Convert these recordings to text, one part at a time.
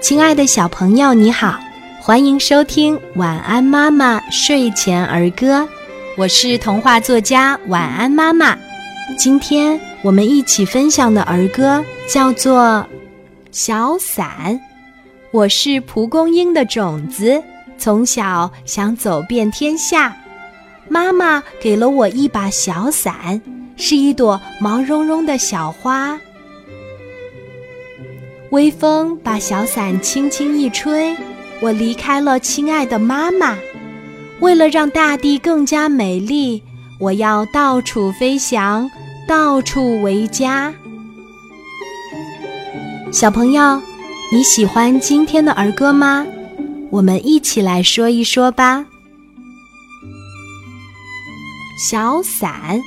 亲爱的小朋友，你好，欢迎收听《晚安妈妈睡前儿歌》，我是童话作家晚安妈妈。今天我们一起分享的儿歌叫做《小伞》。我是蒲公英的种子，从小想走遍天下，妈妈给了我一把小伞，是一朵毛茸茸的小花。微风把小伞轻轻一吹，我离开了亲爱的妈妈。为了让大地更加美丽，我要到处飞翔，到处为家。小朋友，你喜欢今天的儿歌吗？我们一起来说一说吧。小伞，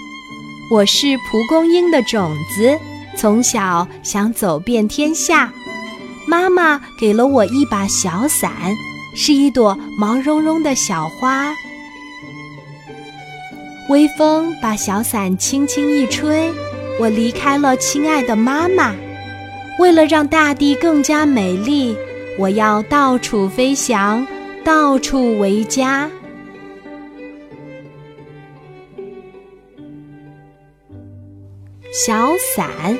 我是蒲公英的种子。从小想走遍天下，妈妈给了我一把小伞，是一朵毛茸茸的小花。微风把小伞轻轻一吹，我离开了亲爱的妈妈。为了让大地更加美丽，我要到处飞翔，到处为家。小伞，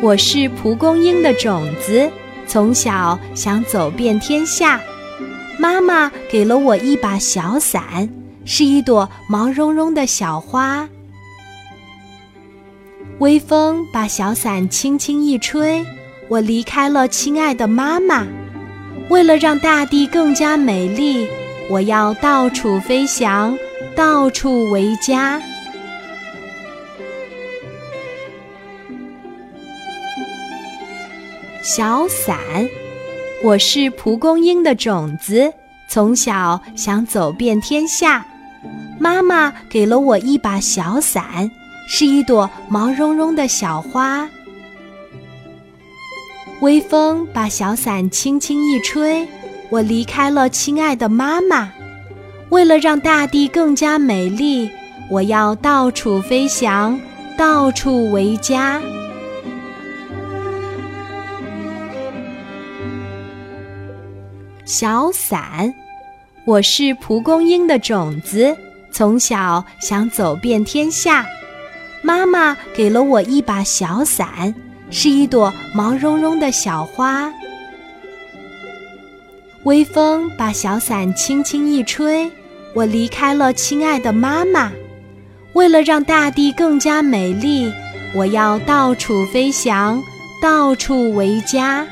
我是蒲公英的种子，从小想走遍天下，妈妈给了我一把小伞，是一朵毛茸茸的小花。微风把小伞轻轻一吹，我离开了亲爱的妈妈。为了让大地更加美丽，我要到处飞翔，到处为家。小伞，我是蒲公英的种子，从小想走遍天下，妈妈给了我一把小伞，是一朵毛茸茸的小花。微风把小伞轻轻一吹，我离开了亲爱的妈妈。为了让大地更加美丽，我要到处飞翔，到处为家。小伞，我是蒲公英的种子，从小想走遍天下，妈妈给了我一把小伞，是一朵毛茸茸的小花。微风把小伞轻轻一吹，我离开了亲爱的妈妈。为了让大地更加美丽，我要到处飞翔，到处为家。